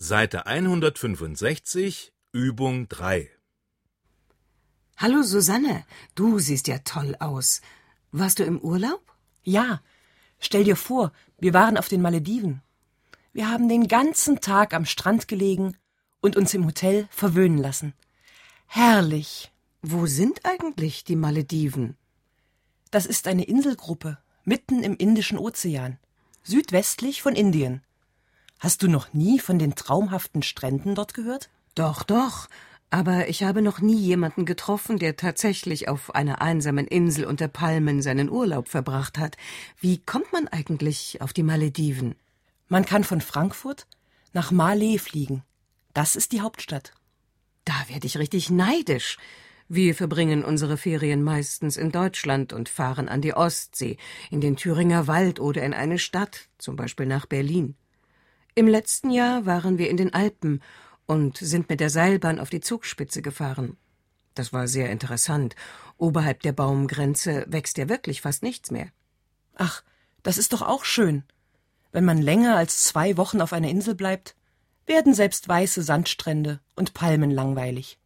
Seite 165, Übung 3. Hallo Susanne, du siehst ja toll aus. Warst du im Urlaub? Ja, stell dir vor, wir waren auf den Malediven. Wir haben den ganzen Tag am Strand gelegen und uns im Hotel verwöhnen lassen. Herrlich. Wo sind eigentlich die Malediven? Das ist eine Inselgruppe mitten im Indischen Ozean, südwestlich von Indien. Hast du noch nie von den traumhaften Stränden dort gehört? Doch, doch. Aber ich habe noch nie jemanden getroffen, der tatsächlich auf einer einsamen Insel unter Palmen seinen Urlaub verbracht hat. Wie kommt man eigentlich auf die Malediven? Man kann von Frankfurt nach Malé fliegen. Das ist die Hauptstadt. Da werde ich richtig neidisch. Wir verbringen unsere Ferien meistens in Deutschland und fahren an die Ostsee, in den Thüringer Wald oder in eine Stadt, zum Beispiel nach Berlin. Im letzten Jahr waren wir in den Alpen und sind mit der Seilbahn auf die Zugspitze gefahren. Das war sehr interessant. Oberhalb der Baumgrenze wächst ja wirklich fast nichts mehr. Ach, das ist doch auch schön. Wenn man länger als zwei Wochen auf einer Insel bleibt, werden selbst weiße Sandstrände und Palmen langweilig.